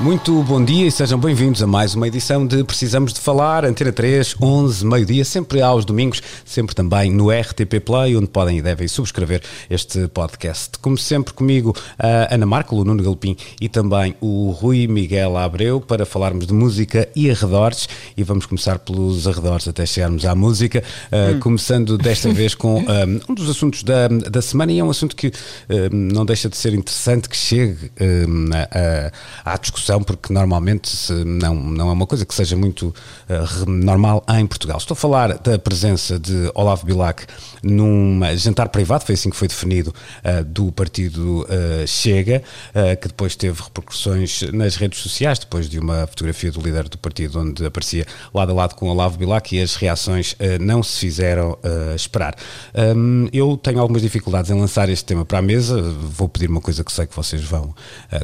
Muito bom dia e sejam bem-vindos a mais uma edição de Precisamos de Falar, Antena 3, 11, meio-dia, sempre aos domingos, sempre também no RTP Play, onde podem e devem subscrever este podcast. Como sempre comigo, a Ana Marco, o Nuno Galpim e também o Rui Miguel Abreu para falarmos de música e arredores e vamos começar pelos arredores até chegarmos à música, uh, começando desta vez com um, um, dos assuntos da, da semana e é um assunto que um, não deixa de ser interessante que chegue a, à discussão porque normalmente não, não é uma coisa que seja muito uh, normal em Portugal. Estou a falar da presença de Olavo Bilac num jantar privado, foi assim que foi definido, uh, do partido uh, Chega, que depois teve repercussões nas redes sociais, depois de uma fotografia do líder do partido onde aparecia lado a lado com Olavo Bilac e as reações não se fizeram esperar. Um, eu tenho algumas dificuldades em lançar este tema para a mesa, vou pedir uma coisa que sei que vocês vão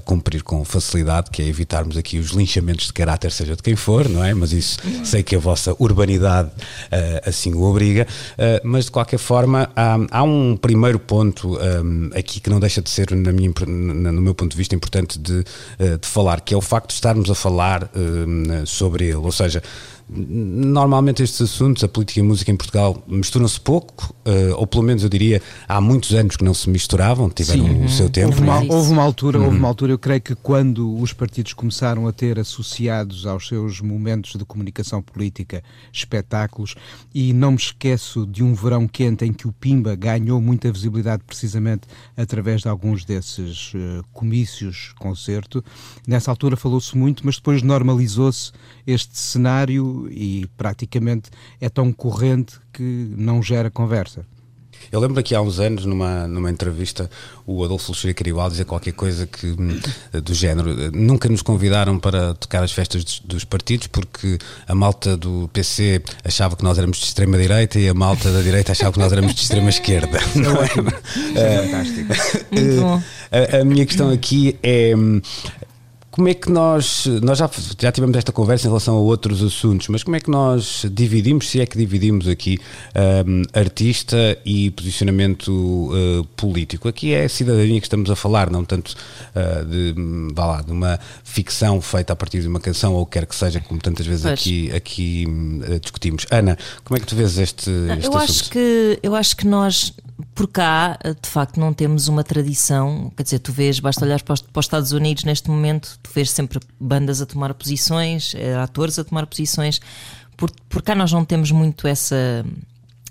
cumprir com facilidade, que é evitarmos aqui os linchamentos de caráter, seja de quem for, não é? Mas isso sei que a vossa urbanidade uh, assim o obriga. Uh, mas de qualquer forma, há, há um primeiro ponto um, aqui que não deixa de ser, na minha, no meu ponto de vista, importante de, de falar, que é o facto de estarmos a falar sobre ele. Ou seja, Normalmente estes assuntos, a política e a música em Portugal, misturam-se pouco, uh, ou pelo menos eu diria, há muitos anos que não se misturavam, tiveram Sim. o seu uhum. tempo. Houve uma, houve uma altura, houve uma uhum. altura, eu creio que quando os partidos começaram a ter associados aos seus momentos de comunicação política espetáculos, e não me esqueço de um verão quente em que o Pimba ganhou muita visibilidade precisamente através de alguns desses uh, comícios, concerto. Nessa altura falou-se muito, mas depois normalizou-se este cenário e praticamente é tão corrente que não gera conversa. Eu lembro que há uns anos, numa, numa entrevista, o Adolfo Luxúria Caribal dizia qualquer coisa que, hum, do género. Nunca nos convidaram para tocar as festas dos, dos, partidos porque a malta do PC achava que nós éramos de extrema-direita e a malta da direita achava que nós éramos de extrema-esquerda. É, é fantástico. Muito bom. A, a minha questão aqui é hum, como é que nós, nós já, já tivemos esta conversa em relação a outros assuntos, mas como é que nós dividimos, se é que dividimos aqui um, artista e posicionamento uh, político? Aqui é a cidadania que estamos a falar, não tanto uh, de, vá lá, de uma ficção feita a partir de uma canção ou quer que seja, como tantas vezes aqui, aqui uh, discutimos. Ana, como é que tu vês este, este eu assunto? Acho que, eu acho que nós por cá, de facto, não temos uma tradição. Quer dizer, tu vês, basta olhar para os, para os, Estados Unidos neste momento, tu vês sempre bandas a tomar posições, eh, atores a tomar posições. Por, por cá nós não temos muito essa,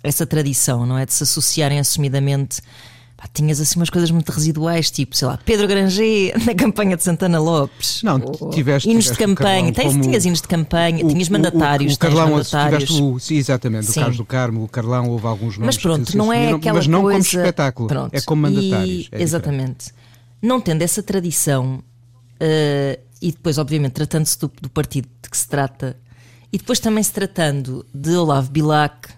essa tradição, não é? De se associarem assumidamente Pá, tinhas assim umas coisas muito residuais, tipo, sei lá, Pedro Granger na campanha de Santana Lopes. Não, tiveste. Hinos de campanha, Tens, tinhas hinos de campanha, o, tinhas mandatários. O, o Carlão, mandatários. O, sim, exatamente, sim. o Carlos do Carmo, o Carlão, houve alguns nomes. Mas pronto, não é aquela Mas não coisa... como espetáculo, pronto. é como mandatários. E, é exatamente. Não tendo essa tradição, uh, e depois, obviamente, tratando-se do, do partido de que se trata, e depois também se tratando de Olavo Bilac,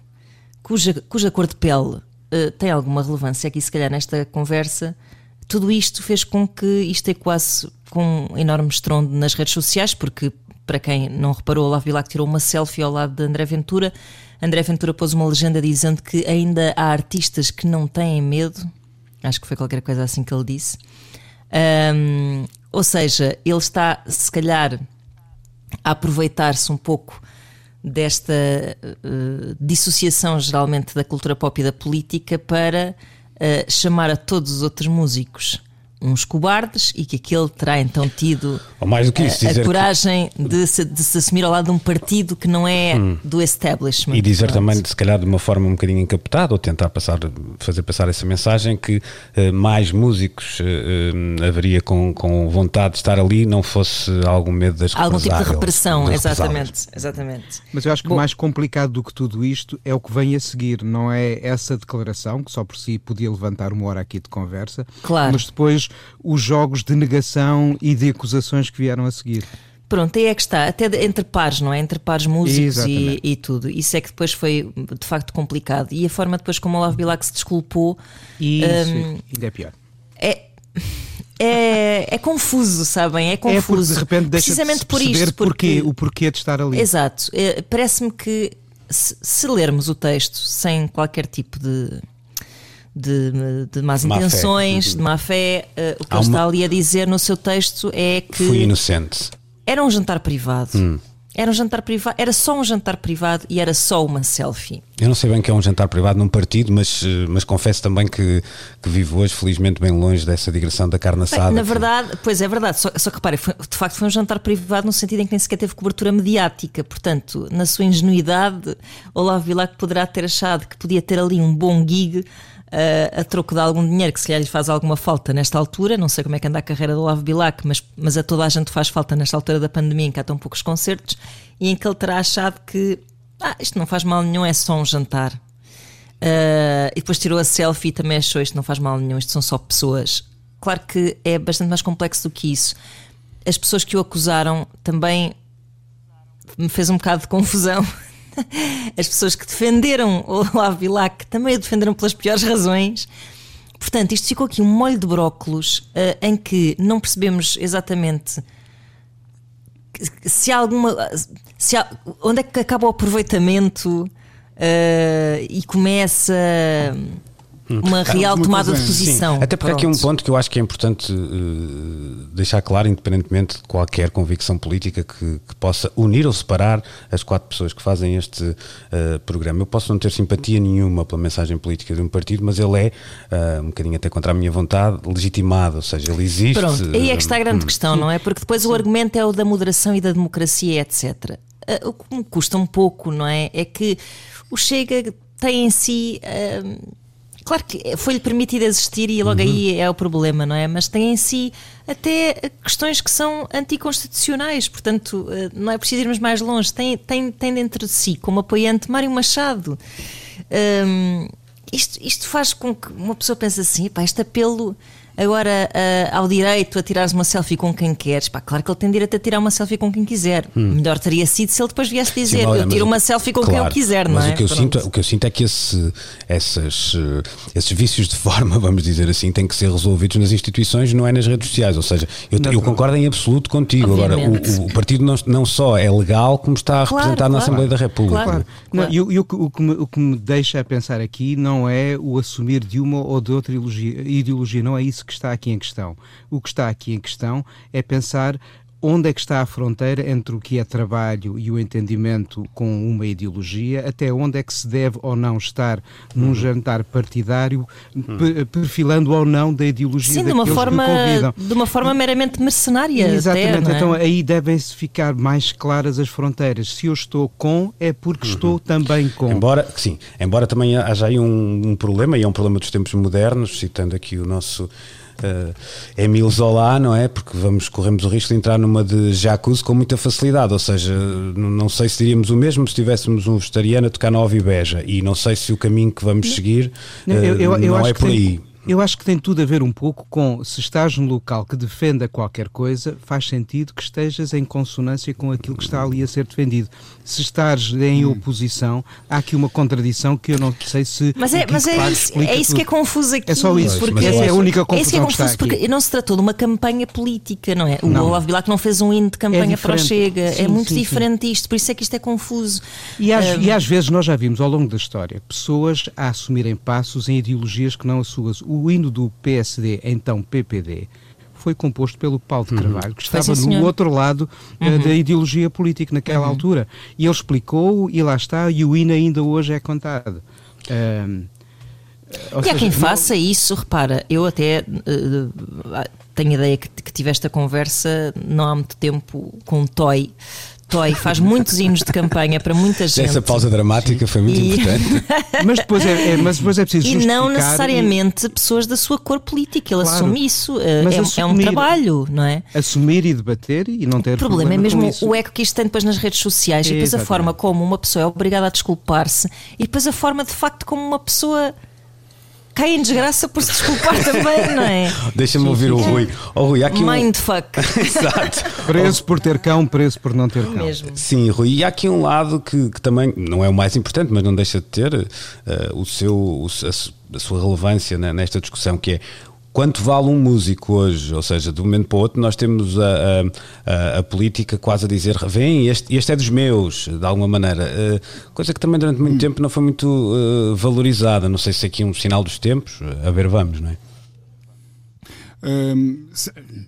cuja, cuja cor de pele uh, tem alguma relevância aqui, se calhar, nesta conversa. Tudo isto fez com que isto ecoasse com um enorme estrondo nas redes sociais, porque, para quem não reparou, Olavo Bilac tirou uma selfie ao lado de André Ventura. André Ventura pôs uma legenda dizendo que ainda há artistas que não têm medo. Acho que foi qualquer coisa assim que ele disse. Um, ou seja, ele está, se calhar, a aproveitar-se um pouco desta uh, dissociação geralmente da cultura pop e da política para uh, chamar a todos os outros músicos uns cobardes e que aquele terá então tido Ou mais do que isso, a, a coragem que... de, se, de, se, assumir ao lado de um partido que não é hum. do establishment. E dizer também, se calhar de uma forma um bocadinho encapotada, ou tentar passar, fazer passar essa mensagem que uh, mais músicos uh, uh, haveria com, com vontade de estar ali, não fosse algum medo das Algum tipo de repressão, de exatamente, exatamente. Mas eu acho que Bom, mais complicado do que tudo isto é o que vem a seguir, não é essa declaração, que só por si podia levantar uma hora aqui de conversa, claro. mas depois os jogos de negação e de acusações que vieram a seguir. Pronto, aí é que está, até entre pares, não é? Entre pares músicos e, e tudo. Isso é que depois foi de facto complicado. E a forma depois como o Olavo Bilac se desculpou isso ainda é pior. é. É, é confuso, sabem? É É confuso. de repente deixa Precisamente de por isto. porquê, Porque, o porquê de estar ali. Exato. É, Parece-me que se, se lermos o texto sem qualquer tipo de. De, de más Má fé. intenções, de má fé, eh, o que Há ele uma- está ali a dizer no seu texto é que Fui inocente. era um jantar privado. Hum. Era um jantar privado, era só um jantar privado e era só uma selfie. Eu não sei bem que é um jantar privado num partido, mas, eh, mas confesso também que, que vivo hoje, felizmente, bem longe dessa digressão da carne Bem, assada. na que- verdade, pois é verdade, só, só que repare, foi- de facto foi um jantar privado no sentido em que nem sequer teve cobertura mediática. Portanto, na sua ingenuidade, Olavo Bilac poderá ter achado que podia ter ali um bom gig a troco de algum dinheiro que se calhar lhe faz alguma falta nesta altura. Não sei como é que anda a carreira do Olavo Bilac, mas, mas a toda a gente faz falta nesta altura da pandemia em que há tão poucos concertos e em que ele terá achado que ah, isto não faz mal nenhum, é só um jantar. Uh, e depois tirou a selfie e também achou isto não faz mal nenhum, isto são só pessoas. Claro que é bastante mais complexo do que isso. As pessoas que o acusaram também me fez um bocado de confusão. As pessoas que defenderam o Bilac também o defenderam pelas piores razões. Portanto, isto ficou aqui um molho de brócolos uh, em que não percebemos exatamente se há alguma. Se há- onde é que acaba o aproveitamento eh, e começa uma real alguma tomada de coisa- posição? Até porque aqui um Pronto. ponto que eu acho que é importante eh, deixar claro, independentemente de qualquer convicção política que, que possa unir ou separar as quatro pessoas que fazem este eh, programa. Eu posso não ter simpatia nenhuma pela mensagem política de um partido, mas ele é, eh, um bocadinho até contra a minha vontade, legitimado, ou seja, ele existe. Pronto, aí é que está a grande hum, questão, não é? Porque depois o argumento é o da moderação e da democracia, etc. O que me custa um pouco, não é? É que o Chega tem em si. ah, Claro que foi-lhe permitido existir e logo aí é o problema, não é? Mas tem em si até questões que são anticonstitucionais, portanto, ah, não é preciso irmos mais longe. Tem, tem, tem dentro de si, como apoiante, Mário Machado. Hum, isto, isto faz com que uma pessoa pense assim: pá, este apelo agora ah, ao direito a tirares uma selfie com quem queres. Pá, claro que ele tem direito a tirar uma selfie com quem quiser. Melhor teria sido se ele depois viesse dizer: Hum. Sim, olha, eu tiro uma selfie com quem claro, eu quiser, não mas é? o que, eu Pronto. sinto, o que eu sinto é que esse, essas, eh, esses vícios de forma, vamos dizer assim, têm que ser resolvidos nas instituições, não é nas redes sociais. Ou seja, eu, eu concordo em absoluto contigo. Agora, Obviamente. o, o partido não, não só é legal, como está a Claro, representar na claro. Assembleia da República. Claro. Não, Claro. e o- e o que me, o que me deixa a pensar aqui não é o assumir de uma ou de outra ideologia, ideologia, não é isso que está aqui em questão. O que está aqui em questão é pensar onde é que está a fronteira entre o que é trabalho e o entendimento com uma ideologia, até onde é que se deve ou não estar num jantar partidário, pe- perfilando ou não da ideologia Sim, de uma, forma, que convidam. de uma forma meramente mercenária. Exatamente, até, é? então aí devem-se ficar mais claras as fronteiras. Se eu estou com, é porque estou também com. Embora, sim, embora também haja aí um, um problema, e é um problema dos tempos modernos, citando aqui o nosso uh, Emile Zola, não é? Porque vamos, corremos o risco de entrar numa de jacuzzi com muita facilidade, ou seja, não sei se diríamos o mesmo se tivéssemos um vegetariano a tocar na Ovibeja, e não sei se o caminho que vamos seguir Não, eu- eu- uh, eu não é por tem- aí. Eu acho que tem tudo a ver um pouco com se estás num local que defenda qualquer coisa, faz sentido que estejas em consonância com aquilo que está ali a ser defendido. Se estás em Hum. oposição, há aqui uma contradição que eu não sei se. Mas é, mas é Claro isso, é isso que é confuso aqui. É só isso, porque essa é a eu- única É isso que é confusão que está confuso, aqui. porque não se tratou de uma campanha política, não é? O Não. Olavo Bilac não fez um hino de campanha para o. Chega. é Sim, muito sim, sim. diferente isto, por isso é que isto é confuso. E às, Um, e às vezes nós já vimos ao longo da história pessoas a assumirem passos em ideologias que não as suas. O hino do PSD, então PPD, foi composto pelo Paulo de Carvalho, que Foi, estava sim, no outro lado eh, da ideologia política naquela altura. E ele explicou, e lá está, e o hino ainda hoje é cantado. Ahm, ou E há seja, quem não- faça isso, repara, eu até eh, tenho ideia que, que tive esta conversa não há muito tempo com o Toy. Toy faz muitos hinos de campanha para muita gente. Essa pausa dramática foi muito E- importante. Mas depois é, é- mas depois é preciso E não necessariamente pessoas da sua cor política. Ele Claro. assume isso. eh, Mas é, é um assumir- trabalho, não é? E assumir e debater e não ter O problema é com mesmo o eco que isto tem depois nas redes sociais e depois a Exatamente. forma como uma pessoa é obrigada a desculpar-se e depois a forma de facto como uma pessoa cai em desgraça por se desculpar também, não é? Deixa-me ouvir o Rui. Oh, Rui, há aqui um... Mindfuck. Exato. Preso por ter cão, preso por não ter cão. Mesmo. Sim, Rui, e há aqui um lado que, que também não é o mais importante, mas não deixa de ter uh, o seu, o, a, a sua relevância né, nesta discussão, que é quanto vale um músico hoje? Ou seja, de um momento para o outro, nós temos a, a, a- política quase a dizer: vem, este, este é dos meus, de alguma maneira. Uh, coisa que também durante muito tempo não foi muito uh, valorizada. Não sei se aqui é um sinal dos tempos, a ver, vamos, não é? Hum,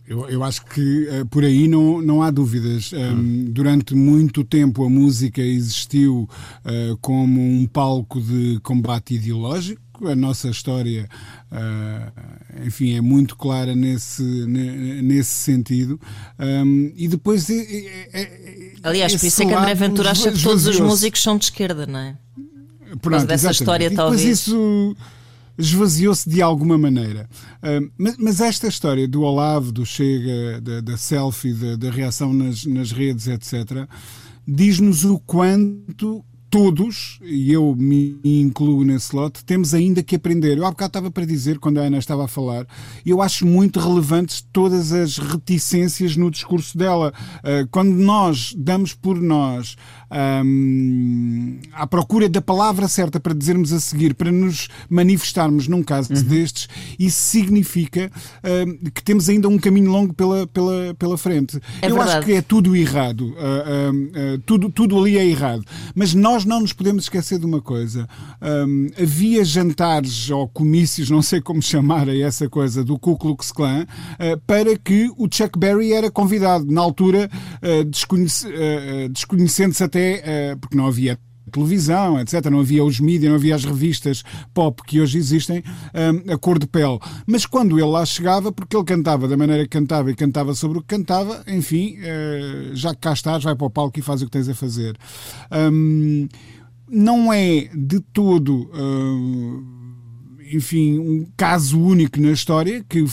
eu, eu acho que eh, por aí não, não há dúvidas. Hum, Durante muito tempo a música existiu eh, como um palco de combate ideológico. A nossa história, eh, enfim, é muito clara nesse, ne- nesse sentido. E depois. é- é- é- Aliás, por isso é que André Ventura acha que todos os músicos são de esquerda, não é? Pronto, dessa exatamente. história, e depois talvez. isso esvaziou-se de alguma maneira. Ah, mas, mas esta história do Olavo, do Chega, da, da selfie, da, reação nas, nas redes, etc., diz-nos o quanto todos, e eu me incluo nesse lote, temos ainda que aprender. Eu há bocado estava para dizer, quando a Ana estava a falar, eu acho muito relevantes todas as reticências no discurso dela. Ah, quando nós damos por nós hum, à procura da palavra certa para dizermos a seguir, para nos manifestarmos num caso Uhum. destes, isso significa hum, que temos ainda um caminho longo pela, pela, pela frente. É eu verdade. acho que é tudo errado. hum, ah, tudo, tudo ali é errado. Mas nós não nos podemos esquecer de uma coisa. Hum, havia jantares ou comícios, não sei como chamar a essa coisa, do Ku Klux Klan, ah, para que o Chuck Berry era convidado. Na altura, desconhece- desconhecendo-se até, ah, porque não havia televisão, etc. Não havia os mídias, não havia as revistas pop que hoje existem, hum, a cor de pele. Mas quando ele lá chegava, porque ele cantava da maneira que cantava e cantava sobre o que cantava, enfim, eh, já que cá estás, vai para o palco e faz o que tens a fazer. Hum, não é de todo. hum, enfim, um caso único na história que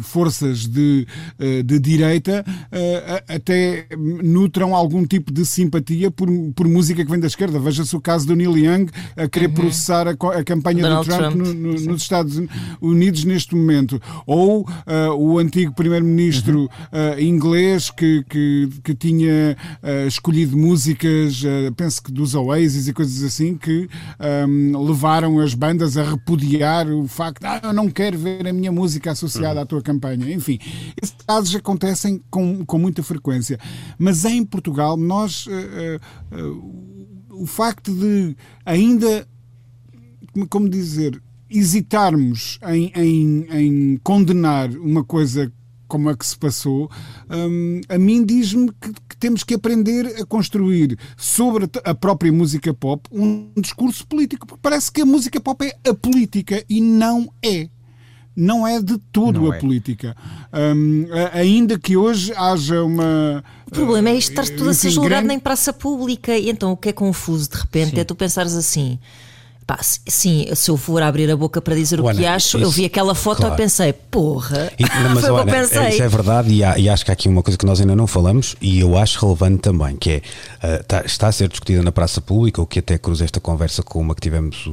forças de, eh, de direita eh, até nutram algum tipo de simpatia por, por música que vem da esquerda. Veja-se o caso do Neil Young a querer processar a, a campanha Donald do Trump, Trump, no- no- nos Estados Unidos neste momento. Ou eh, o antigo primeiro-ministro eh, inglês que, que, que tinha eh, escolhido músicas, penso que dos Oasis e coisas assim, que ehm, levaram as bandas a repudiar o facto, ah, eu não quero ver a minha música associada à tua campanha. Enfim, esses casos acontecem com, com muita frequência. Mas em Portugal, nós. eh, eh, o facto de ainda como dizer, hesitarmos em, em- em condenar uma coisa como a que se passou, hum, a mim diz-me que, que temos que aprender a construir sobre a própria música pop um discurso político, porque parece que a música pop é a política e não é. Não é de todo Não a é. política. A- ainda que hoje haja uma. O problema é isto estar tudo a ser enfim, julgado grande- em praça pública. E então o que é confuso de repente é tu pensares assim. Pá, sim, se eu for abrir a boca para dizer o Ana, que acho, eu isso- vi aquela foto claro. e pensei, porra, E- não, mas, foi o que eu olha, pensei. é- Isso é verdade e, há- e acho que há aqui uma coisa que nós ainda não falamos e eu acho relevante também, que é ah, tá- está a ser discutida na praça pública, o que até cruza esta conversa com uma que tivemos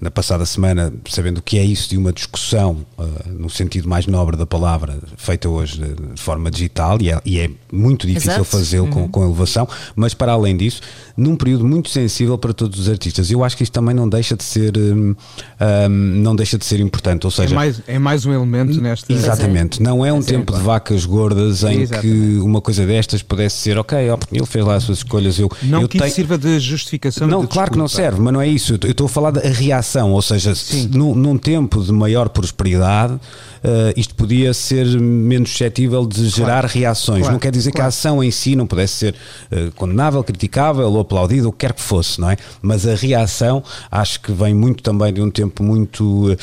na passada semana, sabendo o que é isso de uma discussão ah, no sentido mais nobre da palavra, feita hoje de, forma digital e é, e é muito difícil fazê-lo com, com elevação, mas para além disso, num período muito sensível para todos os artistas. Eu acho que isto também não deixa de ser hum, hum, não deixa de ser importante, ou É seja, mais, é mais um elemento nesta. Exatamente, não é um tempo de vacas gordas em que uma coisa destas pudesse ser, ok, ó, ele fez lá as suas escolhas, eu, Não eu que isso tenho- sirva de justificação. Não, de claro que não serve, mas não é isso. Eu estou a falar da reação, ou seja, se num, num tempo de maior prosperidade, eh, isto podia ser menos suscetível de gerar reações. claro, não quer dizer que a claro. ação em si não pudesse ser eh, condenável, criticável ou aplaudida, o que quer que fosse, não é? Mas a reação acho que vem muito também de um tempo muito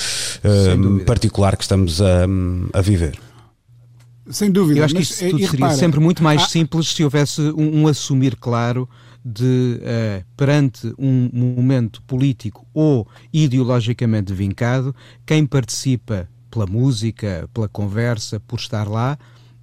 eh, particular que estamos a, a viver. Sem dúvida. Eu acho que mas, isso tudo e seria repara, sempre muito mais há- simples se houvesse um, um assumir claro de, eh, perante um momento político ou ideologicamente vincado, quem participa pela música, pela conversa, por estar lá,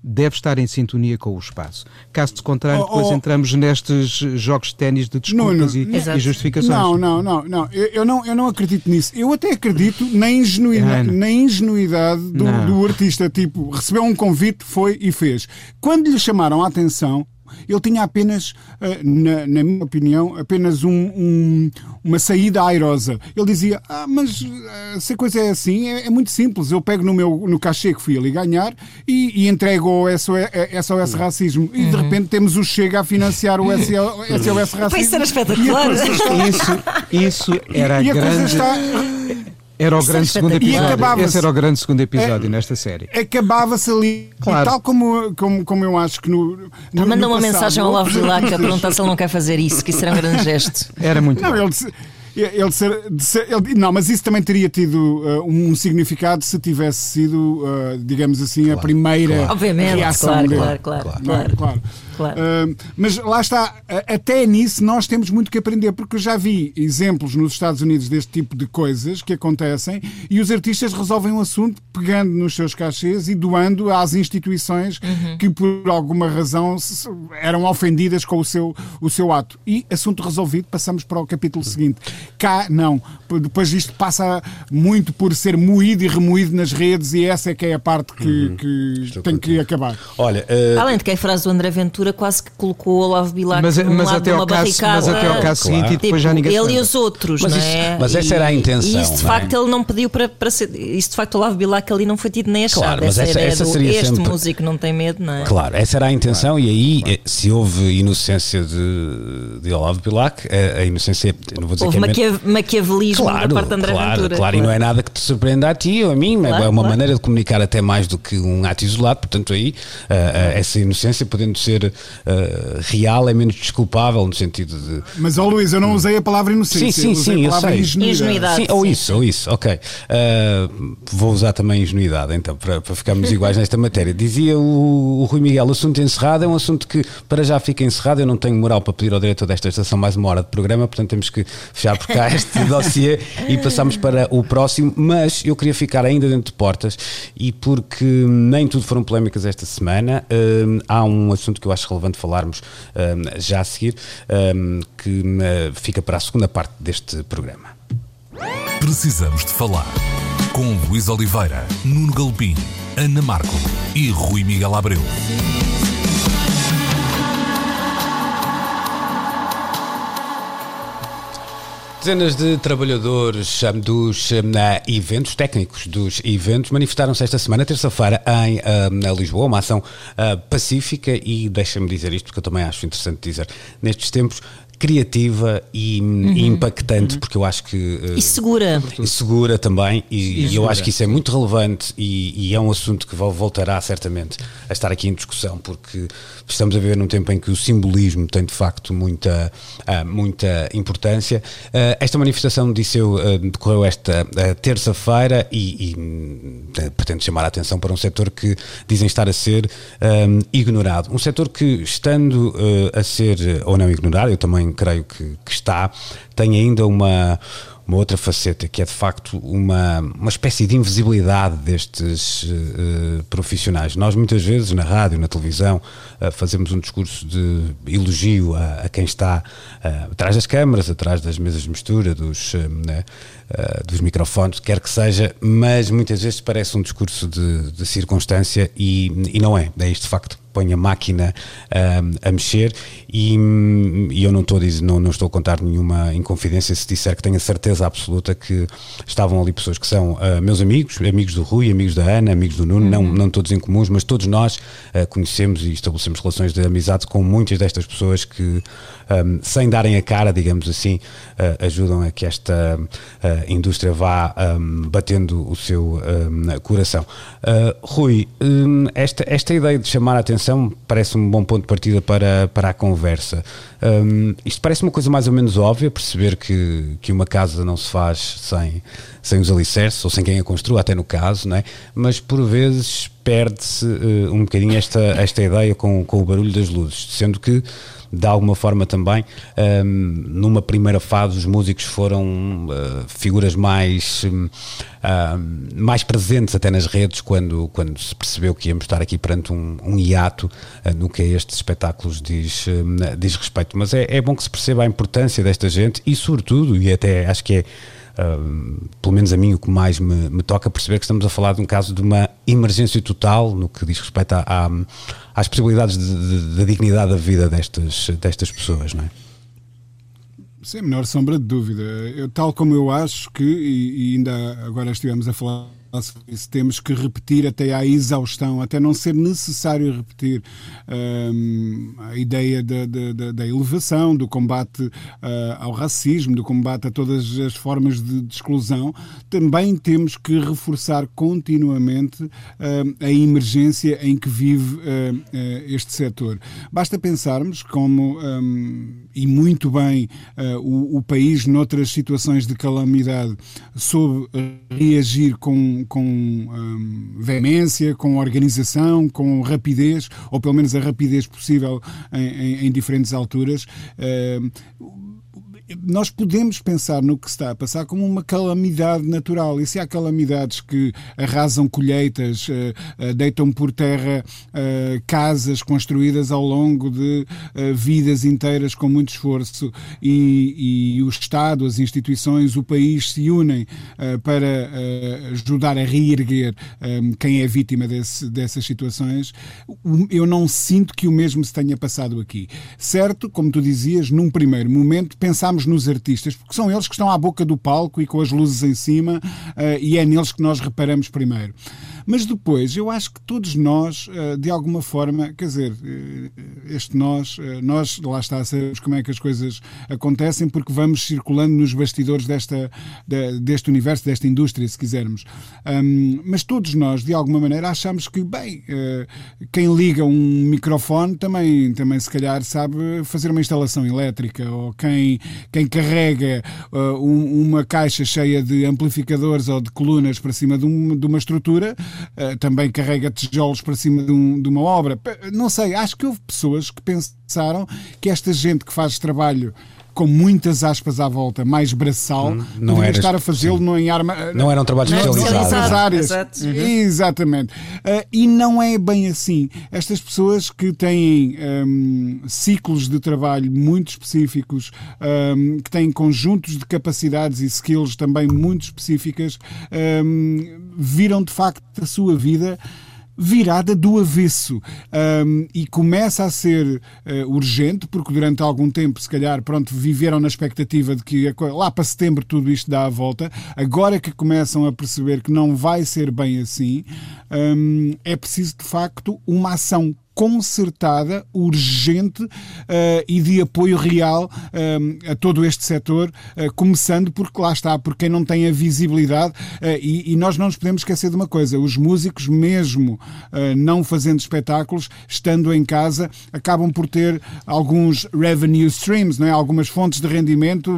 deve estar em sintonia com o espaço. Caso contrário, Oh, depois oh. entramos nestes jogos de ténis de desculpas e, e justificações. Não, não, não, não. Eu, eu não. eu não acredito nisso. Eu até acredito na ingenuidade, não. na ingenuidade do, do artista. Tipo, recebeu um convite, foi e fez. Quando lhe chamaram a atenção, ele tinha apenas, eh, na, na minha opinião, apenas um- um- uma saída airosa. Ele dizia: Ah, mas eh, se a coisa é assim, é, é muito simples. Eu pego no meu no cachê que fui ali ganhar e, e entrego ao SOS, eh, SOS Racismo. E de repente temos o Chega a financiar o SOS, Racismo. Vai ser espetacular. coisa Isso, isso era e a coisa grande. está. Era o Isso é grande segundo episódio. Esse era o grande segundo episódio nesta série. acabava-se ali. Claro. E tal como, como, como eu acho que no. no Manda no uma passado- mensagem ao Lavo Vilac a perguntar se ele não quer fazer isso, que isso era um grande gesto. Era muito Não, bom. ele, ele, ser- de ser- ele- não, mas isso também teria tido uh, um significado se tivesse sido, uh, digamos assim, a primeira Obviamente, reação claro, dele. claro, claro, é? claro. Claro. Claro. Uh, mas lá está, a- até nisso nós temos muito que aprender, porque eu já vi exemplos nos Estados Unidos deste tipo de coisas que acontecem e os artistas resolvem o assunto pegando nos seus cachês e doando às instituições Uhum. que por alguma razão eram ofendidas com o seu, o seu ato. E assunto resolvido, passamos para o capítulo seguinte. Cá, não. Depois isto passa muito por ser moído e remoído nas redes e essa é que é a parte que, que tem que acabar. Olha, eh, Além de que a frase do André Ventura quase que colocou o Olavo Bilac Mas, num mas lado até de uma ao caso, barricada. mas até ao caso Claro. seguinte e depois já Tipo, ninguém se ele e lembra. os outros, Mas não isso- é? mas essa E- era a intenção, E isso de é? facto ele não pediu para, para ser. Isso de facto o Olavo Bilac ali não foi tido nem achado. Claro, mas essa, essa- essa do, seria este sempre- músico não tem medo, não é? Claro, essa era a intenção e aí, eh, se houve inocência de, de Olavo Bilac, a, a inocência, não vou dizer Houve que é maquiavelismo Claro, da parte de André claro, Ventura. claro, e não é nada que te surpreenda a ti ou a mim, Claro, é uma claro. maneira de comunicar até mais do que um ato isolado, portanto aí ah, essa inocência podendo ser ah, real é menos desculpável no sentido de Mas, ó Luís, eu não usei a palavra inocência, Sim, sim, eu usei sim, a eu palavra sei. ingenuidade. Sim, ou sim, isso, ou isso, ok. Ah, vou usar também ingenuidade, então, para, para ficarmos iguais nesta matéria. Dizia o, o Rui Miguel, o assunto encerrado é um assunto que para já fica encerrado. Eu não tenho moral para pedir ao diretor desta estação mais uma hora de programa, portanto temos que fechar por cá este dossiê e passamos para o próximo. Mas eu queria ficar ainda dentro de portas e porque nem tudo foram polémicas esta semana, ah, há um assunto que eu acho relevante falarmos ah, já a seguir, ah, que ah, fica para a segunda parte deste programa. Precisamos de falar com Luís Oliveira, Nuno Galpim, Ana Marco e Rui Miguel Abreu. Dezenas de trabalhadores hum, dos hum, na eventos técnicos dos eventos manifestaram-se esta semana, terça-feira, em hum, Lisboa, uma ação pacífica e deixa-me dizer isto porque eu também acho interessante dizer, nestes tempos criativa e, e impactante, porque eu acho que eh, E segura. e segura também, e, e eu segura. acho que isso é muito relevante e, e é um assunto que vol- voltará certamente a estar aqui em discussão, porque estamos a viver num tempo em que o simbolismo tem de facto muita, ah, muita importância. Ah, esta manifestação, disse eu, ah, decorreu esta terça-feira e, e pretende chamar a atenção para um setor que dizem estar a ser hum, ignorado. Um setor que, estando a ser ou não ignorado, eu também creio que, que está, tem ainda uma uma outra faceta que é de facto uma, uma espécie de invisibilidade destes eh, profissionais. Nós muitas vezes na rádio, na televisão, eh, fazemos um discurso de elogio a, a quem está eh, atrás das câmaras, atrás das mesas de mistura, dos, né, dos microfones, quer que seja, mas muitas vezes parece um discurso de, de circunstância e, e não é. É isto de facto põe a máquina a mexer e, e eu não estou, a dizer, não, não estou a contar nenhuma inconfidência se disser que tenho a certeza absoluta que estavam ali pessoas que são ah, meus amigos, amigos do Rui, amigos da Ana, amigos do Nuno, não, não todos em comuns, mas todos nós ah, conhecemos e estabelecemos relações de amizade com muitas destas pessoas que, ahm, sem darem a cara, digamos assim, ah, ajudam a que esta ah, indústria vá ahm, batendo o seu ahm, coração. Ah, Rui, hum, esta, esta ideia de chamar a atenção parece um bom ponto de partida para, para a conversa. Isto parece uma coisa mais ou menos óbvia, perceber que, que uma casa não se faz sem, sem os alicerces ou sem quem a construa, até no caso, não é? mas por vezes perde-se uh, um bocadinho esta, esta ideia com, com o barulho das luzes, sendo que de alguma forma também, um, numa primeira fase, os músicos foram uh, figuras mais, um, uh, mais presentes até nas redes quando, quando se percebeu que íamos estar aqui perante um, um hiato uh, no que a estes espetáculos diz, diz respeito. Mas é, é bom que se perceba a importância desta gente e, sobretudo, e até acho que é Pelo menos a mim o que mais me, me, toca perceber que estamos a falar de um caso de uma emergência total no que diz respeito a, a, às possibilidades da dignidade da vida destas, destas pessoas, não é? Sem a menor sombra de dúvida. Eu, tal como eu acho que, e, e ainda agora estivemos a falar isso temos que repetir até à exaustão, até não ser necessário repetir um, a ideia da, da, da, elevação, do combate uh, ao racismo, do combate a todas as formas de, de exclusão. Também temos que reforçar continuamente uh, a emergência em que vive uh, este setor. Basta pensarmos como, um, e muito bem, o, o país, noutras situações de calamidade, soube reagir com com, hum, veemência, com organização, com rapidez, ou pelo menos a rapidez possível em, em, em diferentes alturas. Uh, nós podemos pensar no que está a passar como uma calamidade natural. E se há calamidades que arrasam colheitas, eh, eh, deitam por terra eh, casas construídas ao longo de vidas inteiras com muito esforço e, e o Estado, as instituições, o país se unem para ajudar a reerguer quem é vítima desse, dessas situações, eu não sinto que o mesmo se tenha passado aqui. Certo, como tu dizias, num primeiro momento pensámos nos artistas, porque são eles que estão à boca do palco e com as luzes em cima, uh, e é neles que nós reparamos primeiro. Mas depois, eu acho que todos nós, eh, de alguma forma, quer dizer, eh, este nós, eh, nós lá está, sabemos como é que as coisas acontecem, porque vamos circulando nos bastidores desta, deste universo, desta indústria, se quisermos. mas todos nós, de alguma maneira, achamos que, bem, quem liga um microfone também, também se calhar sabe fazer uma instalação elétrica, ou quem, quem carrega uma caixa cheia de amplificadores ou de colunas para cima de uma estrutura uh, também carrega tijolos para cima de, um, de, uma obra. Não sei, acho que houve pessoas que pensaram que esta gente que faz trabalho com muitas aspas à volta, mais braçal, hum, não era estar a fazê-lo em arma. Não era um trabalho especializado. áreas. Exato. Uhum. Exatamente. Uh, e não é bem assim. Estas pessoas que têm um, ciclos de trabalho muito específicos, um, que têm conjuntos de capacidades e skills também muito específicas, um, viram de facto a sua vida virada do avesso um, e começa a ser uh, urgente, porque durante algum tempo, se calhar, pronto, viveram na expectativa de que lá para setembro tudo isto dá a volta. Agora que começam a perceber que não vai ser bem assim, um, é preciso de facto uma ação concertada, urgente uh, e de apoio real uh, a todo este setor, uh, começando porque lá está, por quem não tem a visibilidade e, e, nós não nos podemos esquecer de uma coisa, os músicos mesmo não fazendo espetáculos, estando em casa, acabam por ter alguns revenue streams, não é? algumas fontes de rendimento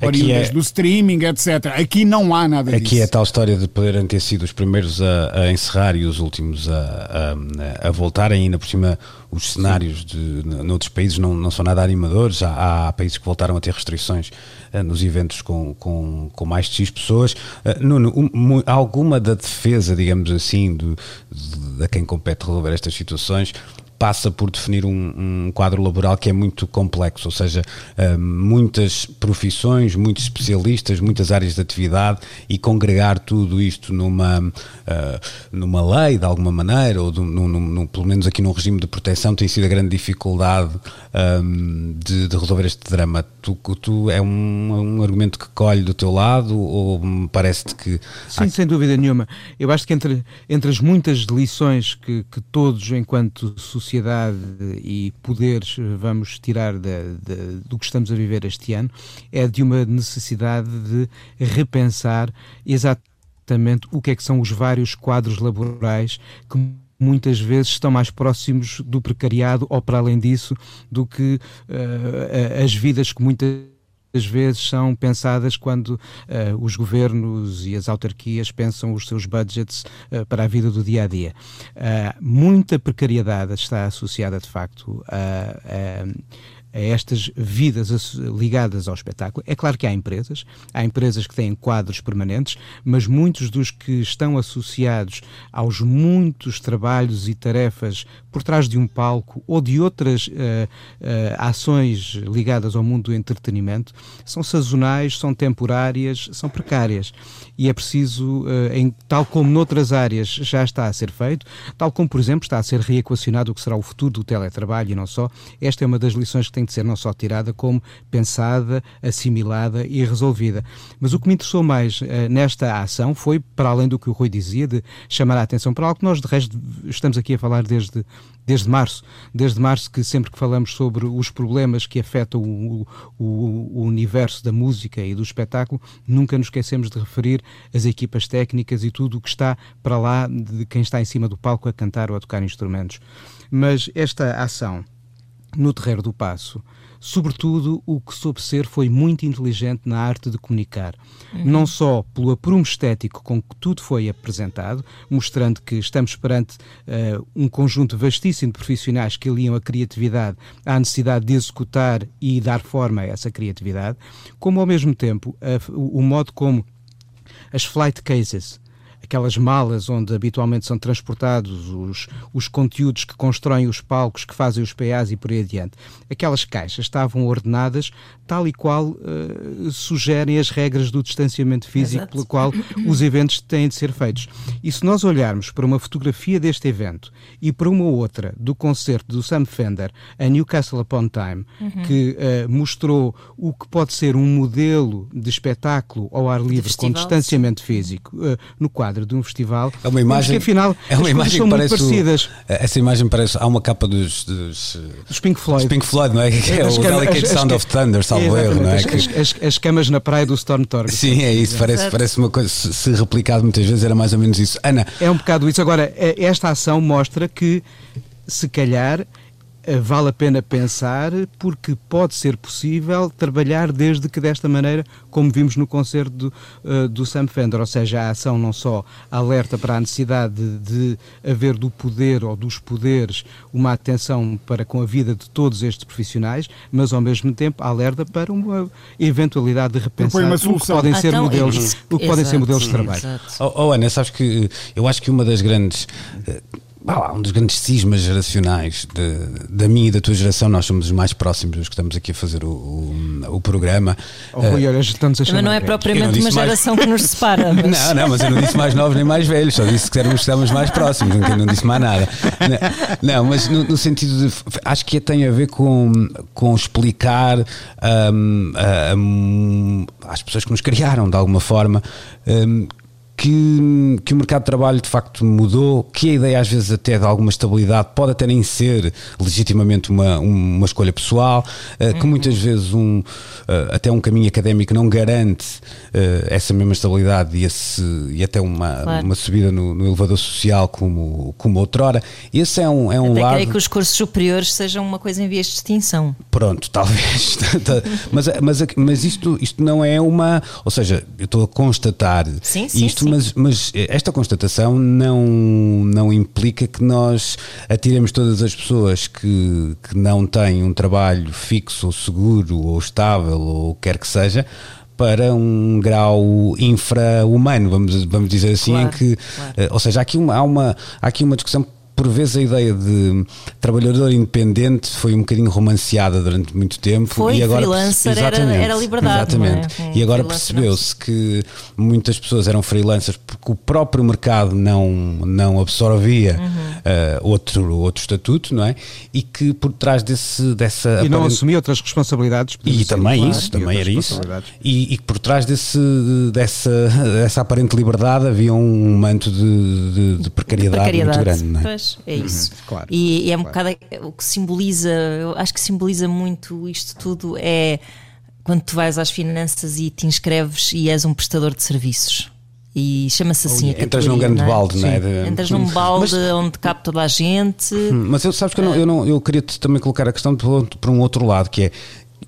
oriundas é... do streaming, etc. Aqui não há nada Aqui disso. é a tal história de poderem ter sido os primeiros a, a encerrar e os últimos a, a, a voltar ainda por cima os cenários de, noutros países não, não são nada animadores. Há, há países que voltaram a ter restrições uh, nos eventos com, com, com mais de X pessoas. Uh, Nuno, um, alguma da defesa, digamos assim, de, de, de quem compete resolver estas situações passa por definir um, um, quadro laboral que é muito complexo, ou seja, uh, muitas profissões, muitos especialistas, muitas áreas de atividade e congregar tudo isto numa, uh, numa lei de alguma maneira, ou num, num, pelo menos aqui num regime de proteção, tem sido a grande dificuldade um, de, de, resolver este drama. Tu, tu é um, um, argumento que colhe do teu lado ou parece-te que. Sim, há... sem dúvida nenhuma. Eu acho que entre, entre as muitas lições que, que todos, enquanto sociedade, sociedade e poderes vamos tirar de, de, do que estamos a viver este ano é de uma necessidade de repensar exatamente o que é que são os vários quadros laborais que muitas vezes estão mais próximos do precariado ou para além disso do que uh, as vidas que muitas muitas vezes são pensadas quando uh, os governos e as autarquias pensam os seus budgets uh, para a vida do dia a dia. Uh, muita precariedade está associada, de facto, a, a a estas vidas ligadas ao espetáculo. É claro que há empresas, há empresas que têm quadros permanentes, mas muitos dos que estão associados aos muitos trabalhos e tarefas por trás de um palco ou de outras uh, uh, ações ligadas ao mundo do entretenimento são sazonais, são temporárias, são precárias. E é preciso, uh, em, tal como noutras áreas já está a ser feito, tal como, por exemplo, está a ser reequacionado o que será o futuro do teletrabalho e não só, esta é uma das lições que tem de ser não só tirada, como pensada, assimilada e resolvida. Mas o que me interessou mais nesta ação foi, para além do que o Rui dizia, de chamar a atenção para algo que nós, de resto, estamos aqui a falar desde desde março, desde março que sempre que falamos sobre os problemas que afetam o, o, o, universo da música e do espetáculo, nunca nos esquecemos de referir as equipas técnicas e tudo o que está para lá de quem está em cima do palco a cantar ou a tocar instrumentos. Mas esta ação no Terreiro do Passo sobretudo o que soube ser foi muito inteligente na arte de comunicar. Uhum. Não só pelo aprumo estético com que tudo foi apresentado, mostrando que estamos perante uh, um conjunto vastíssimo de profissionais que aliam a criatividade à necessidade de executar e dar forma a essa criatividade, como ao mesmo tempo uh, o modo como as flight cases aquelas malas onde habitualmente são transportados os, os conteúdos que constroem os palcos, que fazem os PAs e por aí adiante. Aquelas caixas estavam ordenadas tal e qual uh, sugerem as regras do distanciamento físico Exato. pelo qual os eventos têm de ser feitos. E se nós olharmos para uma fotografia deste evento e para uma outra do concerto do Sam Fender a Newcastle upon Time, uhum. que uh, mostrou o que pode ser um modelo de espetáculo ao ar livre com distanciamento físico uh, no quadro de um festival. É uma imagem. Que, afinal, é uma imagem são que parece. Muito parecidas. O, essa imagem parece. Há uma capa dos. Dos, dos Pink Floyd. Dos Pink Floyd, não é? Que é, o Delicate Sound of Thunder, salvo erro, não é? As, que, as, as, camas na praia do Storm. Sim, é isso. Parece, parece uma coisa. Se, se replicado muitas vezes era mais ou menos isso. Ana. É um bocado isso. Agora, é, esta ação mostra que, se calhar eh, vale a pena pensar porque pode ser possível trabalhar desde que desta maneira, como vimos no concerto do, uh, do Sam Fender, ou seja, a ação não só alerta para a necessidade de, de, haver do poder ou dos poderes uma atenção para com a vida de todos estes profissionais, mas ao mesmo tempo alerta para uma eventualidade de repensar o que podem ser então, modelos, o que podem ser modelos de trabalho. Oh, oh, Ana, sabes que eu acho que uma das grandes ah, um dos grandes cismas geracionais de, da minha e da tua geração, nós somos os mais próximos dos que estamos aqui a fazer o, o, o programa. Oh, Rui, olha, estamos a mas não é propriamente uma geração mais... que nos separa. Mas... Não, não, mas eu não disse mais novos nem mais velhos, só disse que éramos, estamos mais próximos, não, não disse mais nada. Não, não mas no, no, sentido de. Acho que tem a ver com, com explicar um, um, às pessoas que nos criaram de alguma forma. Um, que, que o mercado de trabalho de facto mudou, que a ideia às vezes até de alguma estabilidade pode até nem ser legitimamente uma, uma escolha pessoal, uh, que muitas vezes um, uh, até um caminho académico não garante uh, essa mesma estabilidade e, esse, e até uma, claro. uma subida no, no, elevador social como, como outrora. Esse é um, é um até lado. creio que os cursos superiores sejam uma coisa em vias de extinção. Pronto, talvez. mas mas, mas isto, isto não é uma. Ou seja, eu estou a constatar sim, sim, isto, mas, mas esta constatação não, não implica que nós atiremos todas as pessoas que, que não têm um trabalho fixo ou seguro ou estável ou quer que seja para um grau infra-humano, vamos, vamos dizer assim, claro, em que, claro. Eh, ou seja, há aqui uma, há uma, há aqui uma discussão por vezes a ideia de trabalhador independente foi um bocadinho romanceada durante muito tempo foi, e agora freelancer exatamente, era, era liberdade exatamente é? e agora percebeu-se que muitas pessoas eram freelancers porque o próprio mercado não não absorvia uhum. uh, outro outro estatuto não é e que por trás desse dessa e não aparente... assumia outras responsabilidades e também claro, isso também era isso e, e por trás desse dessa dessa aparente liberdade havia um manto de, de, de, precariedade, de precariedade, muito grande não é? Pois, é uhum, isso. Uhum, claro, e, e, é um claro. bocado o que simboliza, eu acho que simboliza muito isto tudo é quando tu vais às finanças e te inscreves e és um prestador de serviços. E chama-se assim. Oh, entras num grande não é? balde, não é? De... Entras num balde mas, onde cabe toda a gente. Hum, mas eu sabes que eu, não, eu, não, eu queria também colocar a questão por um outro lado, que é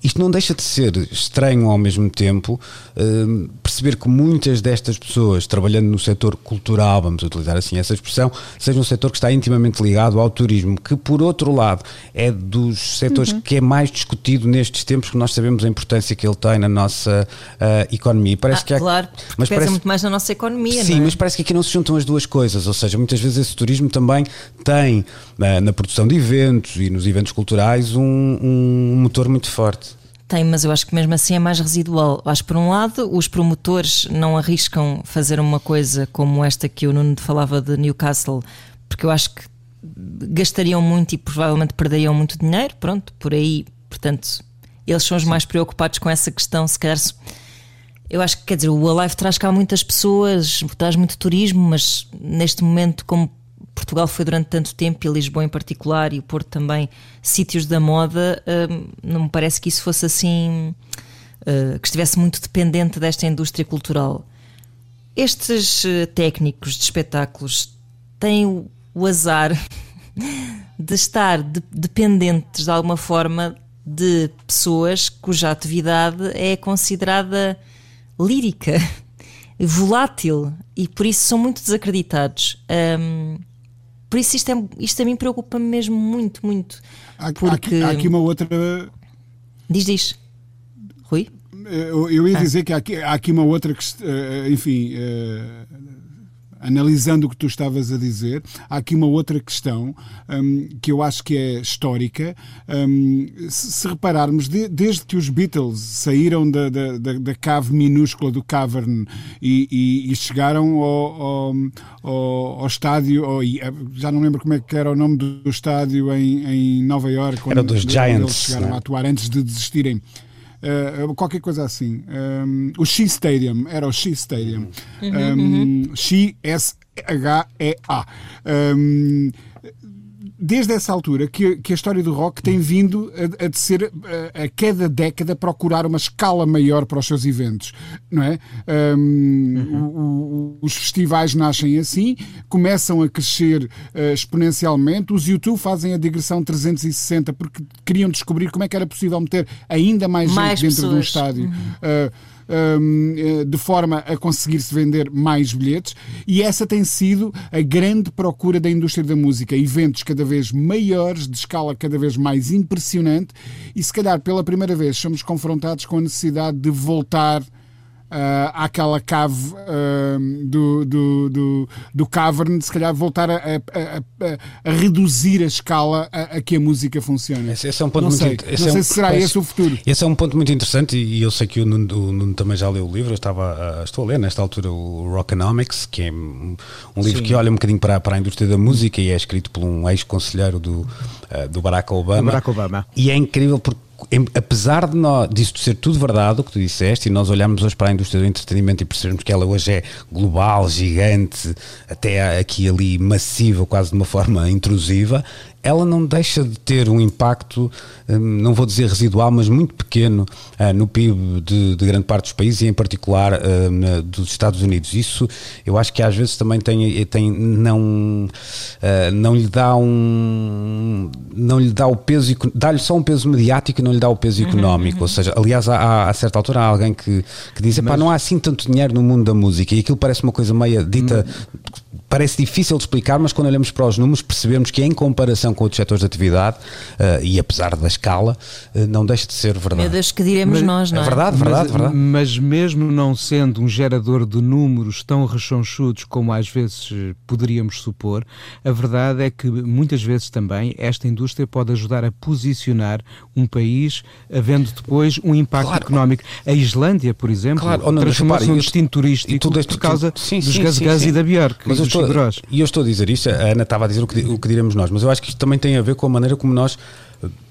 isto não deixa de ser estranho ao mesmo tempo uh, perceber que muitas destas pessoas trabalhando no setor cultural, vamos utilizar assim essa expressão, seja um setor que está intimamente ligado ao turismo, que por outro lado é dos setores uhum. que é mais discutido nestes tempos que nós sabemos a importância que ele tem na nossa uh, economia. Parece ah, que há, claro, mas pesa parece, muito mais na nossa economia. Sim, é? mas parece que aqui não se juntam as duas coisas, ou seja, muitas vezes esse turismo também tem na, na produção de eventos e nos eventos culturais um, um motor muito forte. Tem, mas eu acho que mesmo assim é mais residual. Acho que, por um lado, os promotores não arriscam fazer uma coisa como esta que o Nuno falava de Newcastle, porque eu acho que gastariam muito e provavelmente perderiam muito dinheiro. Pronto, por aí, portanto, eles são os mais preocupados com essa questão. Se calhar, eu acho que, quer dizer, o Alive traz cá muitas pessoas, traz muito turismo, mas neste momento, como Portugal foi durante tanto tempo, e Lisboa em particular, e o Porto também, sítios da moda, hum, não me parece que isso fosse assim, hum, que estivesse muito dependente desta indústria cultural. Estes hum, técnicos de espetáculos têm o azar de estar dependentes de alguma forma de pessoas cuja atividade é considerada lírica, volátil e por isso são muito desacreditados. Um, por isso isto, é, isto a mim preocupa-me mesmo muito, muito. Há, porque... há, há aqui uma outra. Diz, diz. Rui? Eu, eu ia ah. dizer que há aqui, há aqui uma outra questão, eh, enfim, uh, analisando o que tu estavas a dizer, há aqui uma outra questão um, que eu acho que é histórica. Um, se, se, repararmos, de, desde que os Beatles saíram da, da, da, da cave minúscula do Cavern e, e, e chegaram ao, ao, ao, estádio, ao, já não lembro como é que era o nome do, do estádio em, em Nova York, era dos Giants, eles chegaram né? a atuar antes de desistirem. Uh, qualquer coisa assim. Um, o X Stadium, era o X Stadium. Uhum, um, uhum. X-S-H-E-A. Um, desde essa altura que, que, a história do rock tem vindo a, a, ser a, a, cada década procurar uma escala maior para os seus eventos, não é? Um, uhum. o, o, os festivais nascem assim, começam a crescer uh, exponencialmente. Os YouTube fazem a digressão 360 porque queriam descobrir como é que era possível meter ainda mais, mais gente dentro pessoas. de um estádio. Uhum. Uh, de forma a conseguir-se vender mais bilhetes, e essa tem sido a grande procura da indústria da música. Eventos cada vez maiores, de escala cada vez mais impressionante, e se calhar pela primeira vez somos confrontados com a necessidade de voltar uh, àquela cave uh, do, do, do, do cavern, se calhar voltar a, a, a, a reduzir a escala a, a, que a música funciona. Esse, esse é um ponto não muito sei, não sei é um, se será esse o futuro. Esse é um ponto muito interessante e, eu sei que o Nuno, o Nuno, também já leu o livro, eu estava, estou a ler nesta altura o Rockonomics, que é um, livro Sim. que olha um bocadinho para, para a indústria da música e é escrito por um ex-conselheiro do, uh, do Barack Obama. Barack Obama. E é incrível porque apesar de nós, disso ser tudo verdade, o que tu disseste, e nós olharmos hoje para a indústria do entretenimento e percebermos que ela hoje é global, gigante, até aqui ali massiva, quase de uma forma intrusiva, ela não deixa de ter um impacto, hum, não vou dizer residual, mas muito pequeno uh, no PIB de, de, grande parte dos países e em particular uh, dos Estados Unidos. Isso eu acho que às vezes também tem, tem não, uh, não lhe dá um não lhe dá o peso, dá-lhe só um peso mediático e não lhe dá o peso uhum, económico. Uhum. Ou seja, aliás, há, a certa altura há alguém que, que diz: mas... não há assim tanto dinheiro no mundo da música e aquilo parece uma coisa meia dita. Uhum parece difícil de explicar, mas quando olhamos para os números percebemos que em comparação com outros setores de atividade uh, e apesar da escala, uh, não deixa de ser verdade. Meu Deus, que diremos mas, nós, não é? é verdade, verdade, mas, verdade. Mas mesmo não sendo um gerador de números tão rechonchudos como às vezes poderíamos supor, a verdade é que muitas vezes também esta indústria pode ajudar a posicionar um país, havendo depois um impacto claro. económico. A Islândia, por exemplo, claro. oh, transformou-se num destino turístico por causa sim, dos sim, sim, e da Björk. Mas eu estou, e eu estou a dizer isto, a Ana estava a dizer o que, o que diremos nós, mas eu acho que isto também tem a ver com a maneira como nós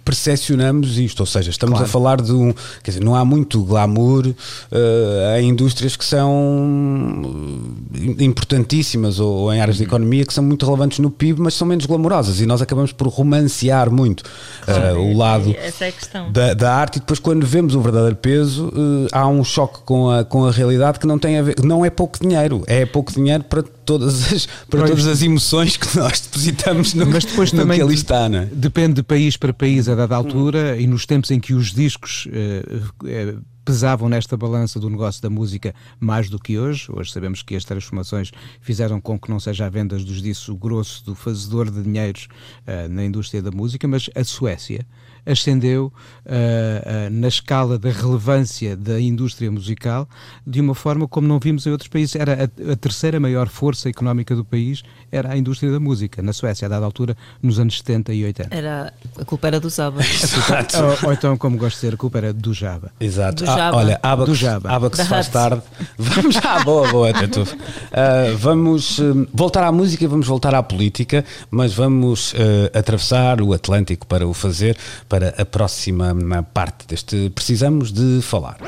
percepcionamos isto, ou seja, estamos claro. a falar de um, quer dizer, não há muito glamour uh, em indústrias que são importantíssimas ou, ou em áreas de economia que são muito relevantes no PIB, mas são menos glamourosas e nós acabamos por romancear muito uh, o lado é da, da, arte e depois quando vemos o verdadeiro peso uh, há um choque com a, com a realidade que não tem a ver, não é pouco dinheiro, é pouco dinheiro para todas as, para todas as emoções que nós depositamos no, mas depois no também que ali está, não é? depende de país para país a dada altura, e nos tempos em que os discos uh, pesavam nesta balança do negócio da música mais do que hoje. Hoje sabemos que as transformações fizeram com que não seja a vendas dos discos o grosso do fazedor de dinheiros uh, na indústria da música, mas a Suécia ascendeu uh, uh, na escala da relevância da indústria musical de uma forma como não vimos em outros países. Era a, a, terceira maior força económica do país, era a indústria da música, na Suécia, a dada altura, nos anos 70 e 80. Era, a culpa era do Zaba. ou, ou, então, como gosto de dizer, a culpa era do Java. Exato. Do ah, olha, Abacus, do Java. Abacus se faz tarde. Vamos, ah, boa, boa, até tu. Uh, vamos uh, voltar à música e vamos voltar à política, mas vamos uh, atravessar o Atlântico para o fazer para a próxima parte deste Precisamos de Falar.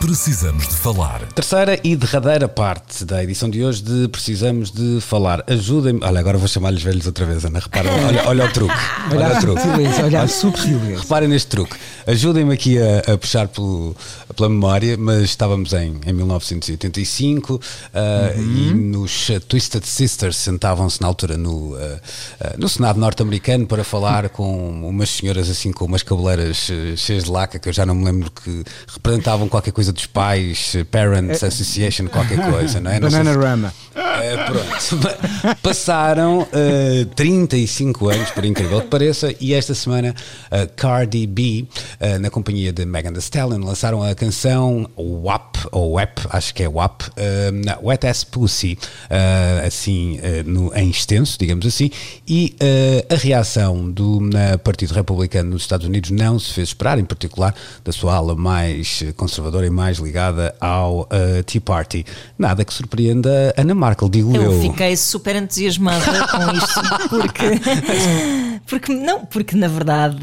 Precisamos de falar. Terceira e derradeira parte da edição de hoje de Precisamos de Falar. Ajudem-me. Olha, agora vou chamar-lhes velhos outra vez, Ana. Repara, olha, olha o truque. Olha, olha o truque. Olha, olha a subtileza. Reparem neste truque. Ajudem-me aqui a, a puxar pelo, pela memória, mas estávamos em, em 1985 uh, uhum. e nos Twisted Sisters sentavam-se na altura no, uh, uh, no Senado norte-americano para falar com umas senhoras assim com umas cabeleiras cheias de laca, que eu já não me lembro que representavam qualquer coisa dos pais, Parents Association, qualquer coisa, não é? Não Bananarama. pronto. Passaram 35 anos, por incrível que pareça, e esta semana Cardi B, na companhia de Megan Thee Stallion, lançaram a canção WAP, ou WAP, acho que é WAP, uh, Wet Ass Pussy, uh, assim, uh, no, em extenso, digamos assim, e uh, a reação do Partido Republicano nos Estados Unidos não se fez esperar, em particular da sua ala mais conservadora e mais ligada ao Tea Party. Nada que surpreenda Ana Markel, digo eu. Eu fiquei super entusiasmada com isto, porque, porque, não, porque na verdade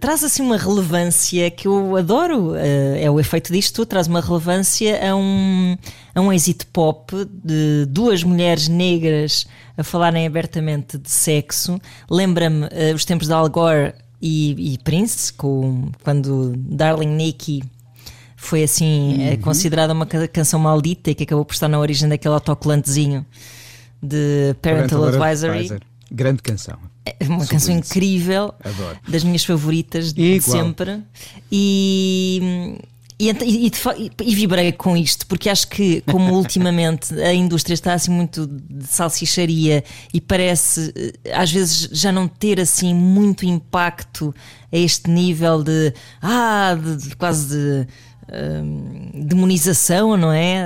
traz assim uma relevância que eu adoro, é o efeito disto traz uma relevância a um, a um êxito pop de duas mulheres negras a falarem abertamente de sexo. Lembra-me uh, os tempos de Al Gore e, e, Prince, com, quando Darling Nikki foi assim eh, uhum. considerada uma canção maldita e que acabou por estar na origem daquele autocolantezinho de Parental, Parental Advisory. Advisor. Grande canção. É uma canção incrível, Adoro. das minhas favoritas de sempre. E, e, e, e, e, vibrei com isto, porque acho que, como ultimamente a indústria está assim muito de salsicharia e parece eh, às vezes já não ter assim muito impacto a este nível de, ah, de, de quase de. Um, demonização, não é?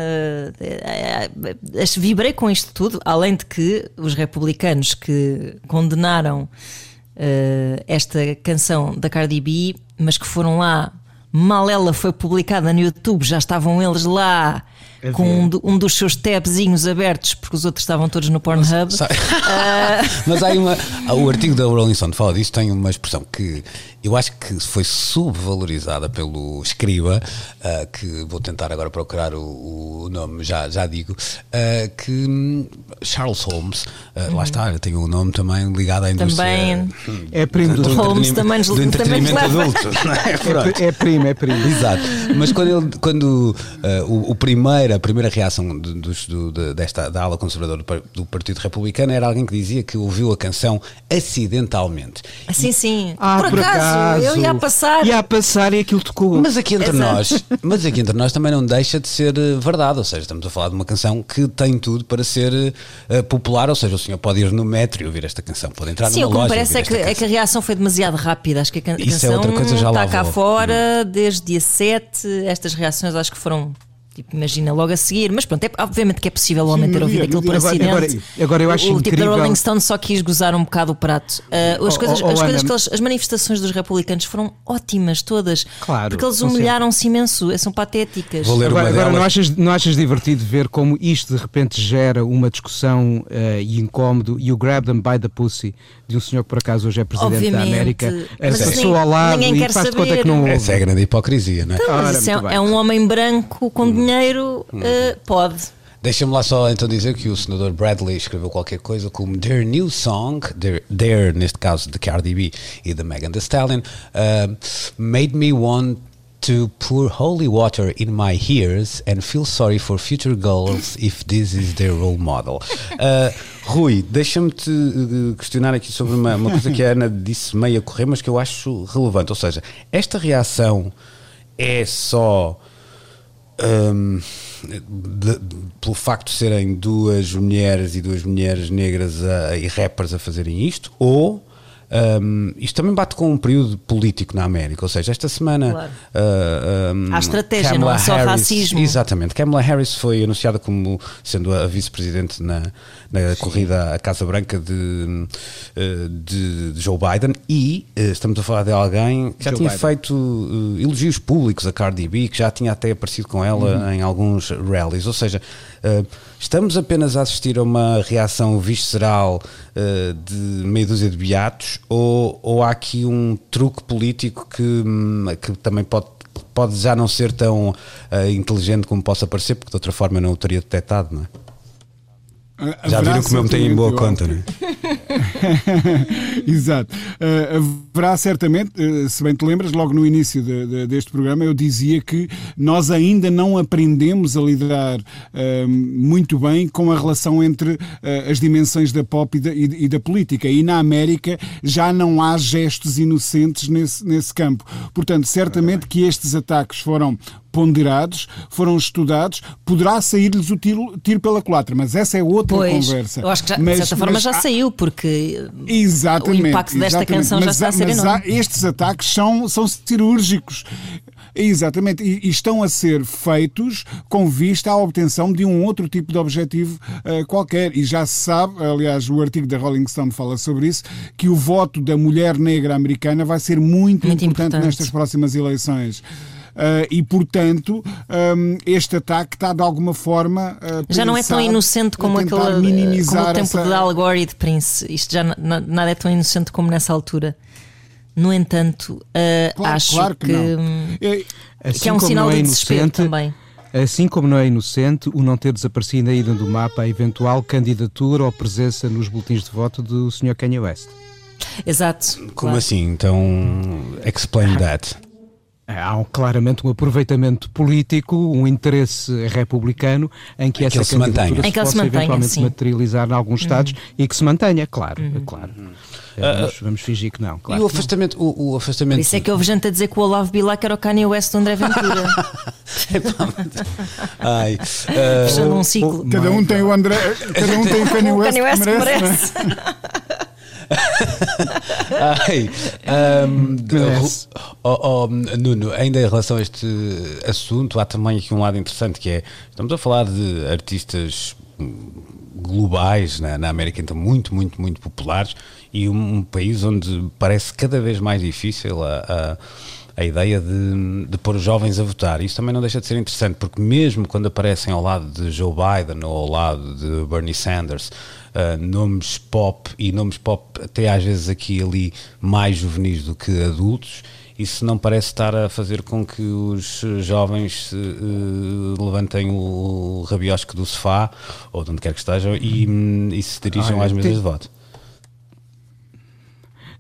Uh, uh, vibrei com isto tudo, além de que os republicanos que condenaram uh, esta canção da Cardi B, mas que foram lá mal ela foi publicada no YouTube, já estavam eles lá com um, um, dos seus tabzinhos abertos, porque os outros estavam todos no Pornhub. Mas, uh... mas há uma. O artigo da Rolling Stone fala disso, tem uma expressão que eu acho que foi subvalorizada pelo escriba, uh, que vou tentar agora procurar o, o nome, já, já digo, uh, que hum, Charles Holmes, uh, uhum. lá está, tem o um nome também ligado à indústria. Também é primo do, do Holmes também, do entretenimento adulto. É? é, é, primo, é primo. Exato. Mas quando, ele, quando o, o primeiro, a primeira reação do, do, desta, da ala conservadora do Partido Republicano era alguém que dizia que ouviu a canção acidentalmente. Sim, sim. Ah, por, por acaso acaso. Eu ia passar. Ia a passar e aquilo tocou. Mas aqui entre Exato. nós, mas aqui entre nós também não deixa de ser eh, verdade. Ou seja, estamos a falar de uma canção que tem tudo para ser uh, popular. Ou seja, o senhor pode ir no metro e ouvir esta canção, pode entrar Sim, numa loja. Sim, parece é que, é que a reação foi demasiado rápida. Acho que a, can Isso canção é outra coisa, já está cá vou. fora hum. desde dia 7. Estas reações acho que foram Tipo, imagina logo a seguir, mas pronto, é, obviamente que é possível o homem ter ouvido aquilo por agora, acidente. Agora, agora, eu acho o, incrível... tipo da Rolling Stone só quis gozar um bocado o prato. Uh, as, oh, coisas, oh, as, coisas eles, as manifestações dos republicanos foram ótimas todas. Claro. Porque eles humilharam-se imenso, são patéticas. Vou ler agora, agora não, achas, não achas divertido ver como isto de repente gera uma discussão uh, e incómodo e o grab them by the pussy de um senhor que por acaso hoje é presidente Obviamente, da América, passou ao lado e faz de conta que não ouve. Essa é a grande hipocrisia, não é? Então, mas Ora, é, é, um homem branco com hum. Dinheiro, uh, pode. Deixa-me lá só então dizer que o senador Bradley escreveu qualquer coisa como Their new song, their, their neste caso de Cardi B e da Megan Thee Stallion, uh, made me want to pour holy water in my ears and feel sorry for future girls if this is their role model. Uh, Rui, deixa-me te uh, questionar aqui sobre uma, uma coisa que a Ana disse meio a correr, mas que eu acho relevante. Ou seja, esta reação é só. Um, de, pelo facto de serem duas mulheres e duas mulheres negras a, e rappers a fazerem isto, ou um, isto também bate com um período político na América, ou seja, esta semana claro. uh, um, há estratégia, Kamala não é só Harris, racismo. Exatamente, Kamala Harris foi anunciada como sendo a vice-presidente na, na corrida à Casa Branca de, de, de Joe Biden e uh, estamos a falar de alguém que já Joe tinha Biden. feito uh, elogios públicos a Cardi B, que já tinha até aparecido com ela uhum. em alguns rallies, ou seja, estamos apenas a assistir a uma reação visceral de meia dúzia de beatos ou, ou há aqui um truque político que, hum, que também pode pode já não ser tão uh, inteligente como possa parecer, porque de outra forma eu não o teria detectado, não é? Já viram como eu me tenho em boa conta, não é? Exato. Uh, haverá certamente, uh, se bem te lembras, logo no início de, de, deste programa eu dizia que nós ainda não aprendemos a lidar uh, muito bem com a relação entre as dimensões da pop e da, e, e da, política. E na América já não há gestos inocentes nesse, nesse campo. Portanto, certamente que estes ataques foram ponderados, foram estudados, poderá sair-lhes o tiro, tiro, pela culatra, mas essa é outra pois, conversa. Eu acho que já, mas, de certa forma já saiu, porque exatamente, o impacto desta exatamente, canção mas, já está a ser enorme. estes ataques são, são cirúrgicos. Exatamente, e, estão a ser feitos com vista à obtenção de um outro tipo de objetivo uh, qualquer. E já se sabe, aliás, o artigo da Rolling Stone fala sobre isso, que o voto da mulher negra americana vai ser muito, muito importante, importante nestas próximas eleições. Uh, e, portanto, um, este ataque está de alguma forma. Uh, já não é tão inocente como, aquele, como o tempo essa... de Al Gore e de Prince. Isto já nada é tão inocente como nessa altura. No entanto, uh, claro, acho claro que, que, é, assim que, é um sinal é de desespero também. Assim como não é inocente o não ter desaparecido ainda do mapa a eventual candidatura ou presença nos boletins de voto do Sr. Kanye West. Exato. Como claro. assim? Então, explain that. Há um, claramente um aproveitamento político, um interesse republicano em que em essa que candidatura se, se possa mantenha, eventualmente sim. materializar em alguns Estados uhum. e que se mantenha, claro, uhum. claro. Uhum. Vamos, vamos, fingir que não. Claro e o afastamento, o, o, afastamento. Isso é que houve gente a dizer que o Olavo Bilac era o Kanye West do André Ventura. Ai, uh, Fechando um ciclo. Cada um tem o André, cada um tem o Kanye West, o Kanye West que merece. Que merece. Ai, um, oh, oh, Nuno, ainda em relação a este assunto, há também aqui um lado interessante que é: estamos a falar de artistas globais na, na América, então muito, muito, muito populares e um, um, país onde parece cada vez mais difícil a, a a ideia de, de pôr os jovens a votar. Isso também não deixa de ser interessante, porque mesmo quando aparecem ao lado de Joe Biden ou ao lado de Bernie Sanders, uh, nomes pop e nomes pop até às vezes aqui e ali mais juvenis do que adultos, isso não parece estar a fazer com que os jovens uh, levantem o rabiosque do sofá ou de onde quer que estejam e, e se dirijam ah, às mesas de voto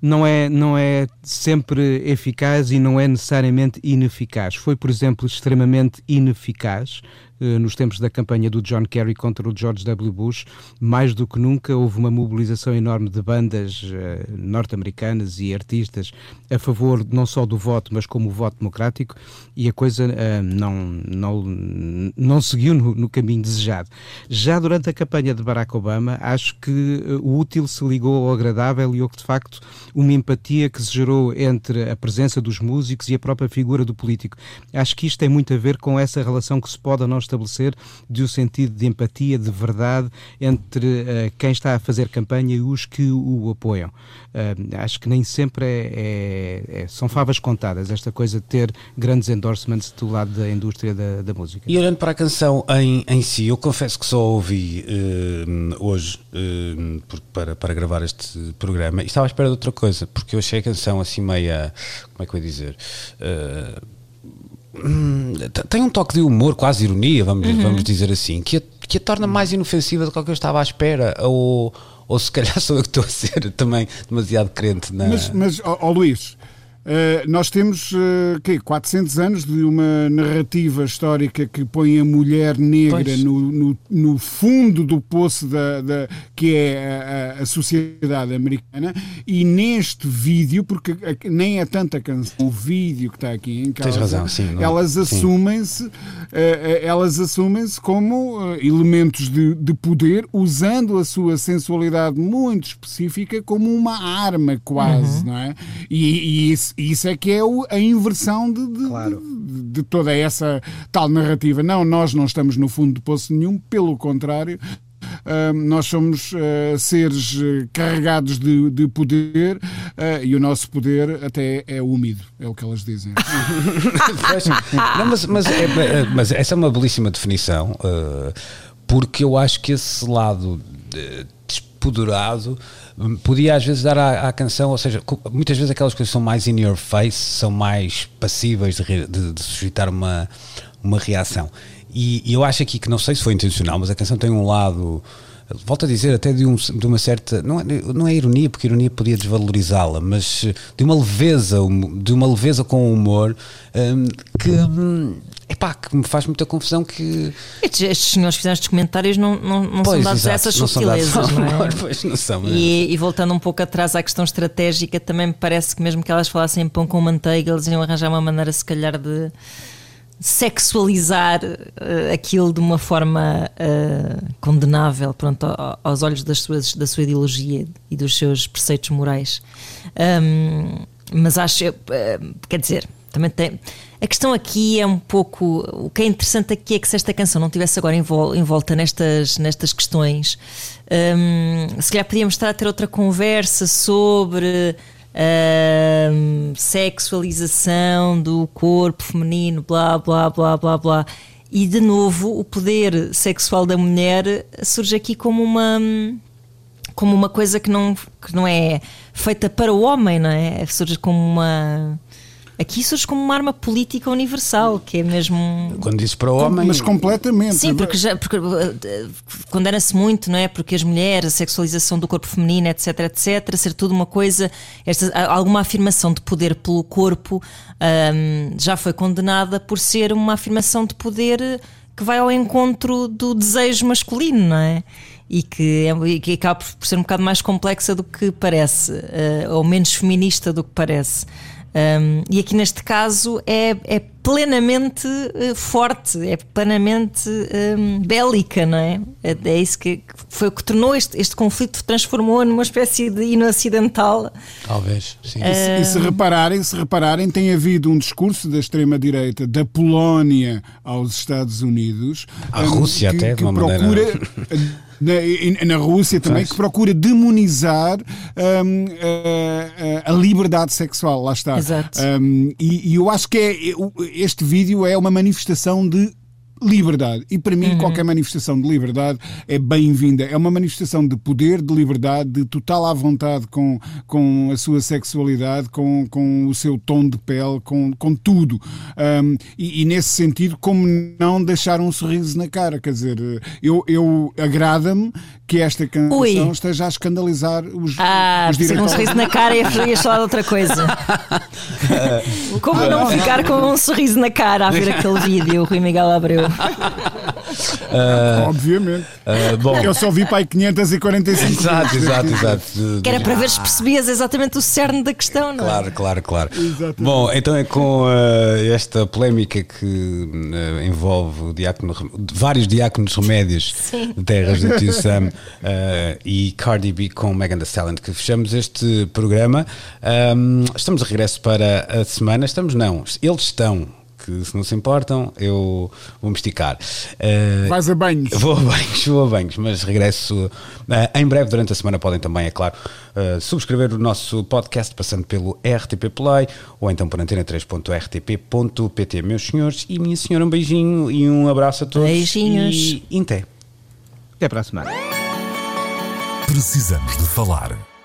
não é, não é sempre eficaz e não é necessariamente ineficaz. Foi, por exemplo, extremamente ineficaz nos tempos da campanha do John Kerry contra o George W. Bush, mais do que nunca houve uma mobilização enorme de bandas uh, norte-americanas e artistas a favor não só do voto, mas como o voto democrático, e a coisa uh, não, não, não seguiu no, no, caminho desejado. Já durante a campanha de Barack Obama, acho que o útil se ligou ao agradável e houve, de facto, uma empatia que se gerou entre a presença dos músicos e a própria figura do político. Acho que isto tem muito a ver com essa relação que se pode ou não estabelecer de um sentido de empatia, de verdade entre uh, quem está a fazer campanha e os que o apoiam. Uh, acho que nem sempre é, é, é, são favas contadas esta coisa de ter grandes endorsements do lado da indústria da, da música. E olhando para a canção em, em si, eu confesso que só ouvi uh, hoje para, para gravar este programa e estava à espera de outra coisa, porque eu achei a canção assim meia. Como é que eu ia dizer? Hum, tem um toque de humor, quase ironia, vamos, uhum. vamos dizer assim, que a, que a torna mais inofensiva do que eu estava à espera. Ou, ou se calhar sou eu que estou a ser também demasiado crente na. Mas, mas ó, ó Luís, Uh, nós temos uh, que 400 anos de uma narrativa histórica que põe a mulher negra no, no, no, fundo do poço da, da que é a, a, sociedade americana. E neste vídeo, porque nem é tanta canção, o vídeo que está aqui em casa, razão, sim, não, elas assumem-se uh, elas assumem-se como elementos de, de poder, usando a sua sensualidade muito específica como uma arma quase, uhum. não é? E, e isso, isso, é que é o, a inversão de, de, claro. de, de, toda essa tal narrativa. Não, nós não estamos no fundo de poço nenhum, pelo contrário. Uh, nós somos uh, seres uh, carregados de, de poder e o nosso poder até é úmido, é o que elas dizem. não, mas, mas, é, é, mas, essa é uma belíssima definição, porque eu acho que esse lado despoderado podia às vezes dar à, à, canção, ou seja, muitas vezes aquelas coisas são mais in your face, são mais passíveis de, de, de suscitar uma, uma reação. E, e, eu acho aqui que não sei se foi intencional, mas a canção tem um lado volto a dizer, até de, um, de uma certa. Não é, não é ironia, porque ironia podia desvalorizá-la, mas de uma leveza, de uma leveza com humor um, que. Um, epá, que me faz muita confusão que. Estes, senhores fizeram estes comentários não, não, não pois, são dados exato, a essas subtilezas, não, não é? Pois não são. E, e, voltando um pouco atrás à questão estratégica, também me parece que mesmo que elas falassem pão com manteiga, eles iam arranjar uma maneira, se calhar, de sexualizar uh, aquilo de uma forma uh, condenável pronto, aos olhos das suas, da sua ideologia e dos seus preceitos morais. Um, mas acho, uh, quer dizer, também tem. A questão aqui é um pouco. O que é interessante aqui é que se esta canção não tivesse agora envolta nestas, nestas questões, um, se calhar podíamos estar a ter outra conversa sobre uh, sexualização do corpo feminino, blá, blá, blá, blá, blá. E de novo, o poder sexual da mulher surge aqui como uma como uma coisa que não, que não é feita para o homem, não é? Surge como uma Aqui surge como uma arma política universal, que é mesmo. Quando dizes para o homem. Mas completamente. Sim, porque, já, porque uh, condena-se muito, não é? Porque as mulheres, a sexualização do corpo feminino, etc, etc, ser tudo uma coisa. Esta, alguma afirmação de poder pelo corpo um, já foi condenada por ser uma afirmação de poder que vai ao encontro do desejo masculino, não é? e que, é, que acaba por ser um bocado mais complexa do que parece, uh, ou menos feminista do que parece. Um, e aqui neste caso é, é plenamente uh, forte, é plenamente um, bélica, não é? é? É, isso que foi o que tornou este, este conflito, transformou numa espécie de hino acidental. Talvez, sim. Uh... E, se, e, se, repararem, se repararem, tem havido um discurso da extrema-direita da Polónia aos Estados Unidos. Um, Rússia que, até, de uma procura, maneira... na, na Rússia também, que procura demonizar um, a, a, liberdade sexual, lá está. Exato. Um, e, e eu acho que é, este vídeo é uma manifestação de liberdade. E para mim, uhum. qualquer manifestação de liberdade é bem-vinda. É uma manifestação de poder, de liberdade, de total à vontade com, com a sua sexualidade, com, com o seu tom de pele, com, com tudo. Um, e, e, nesse sentido, como não deixar um sorriso na cara? Quer dizer, eu, eu agrada-me que esta canção Ui. esteja a escandalizar os, ah, os diretores. um sorriso na cara e ias falar de outra coisa. como não ficar com um sorriso na cara a ver aquele vídeo, Rui Miguel Abreu? Uh, Obviamente. Uh, bom. Eu só vi para aí 545 Exato, exato, exato. Que era para ver se percebias exatamente o cerne da questão, não é? Claro, claro, claro. Exatamente. Bom, então é com uh, esta polémica que envolve diácono, vários diáconos remédios Sim. de terras do Tio Sam e Cardi B com Megan Thee Stallion que fechamos este programa. Um, estamos de regresso para a semana. Estamos, não, eles estão que se não se importam, eu vou me esticar. Uh, Vais a banhos. Vou a banhos, vou a banhos, mas regresso uh, em breve, durante a semana podem também, é claro, uh, subscrever o nosso podcast passando pelo RTP Play ou então por antena3.rtp.pt. Meus senhores e minha senhora, um beijinho e um abraço a todos. Beijinhos. E, e até. Até para a semana. Precisamos de falar.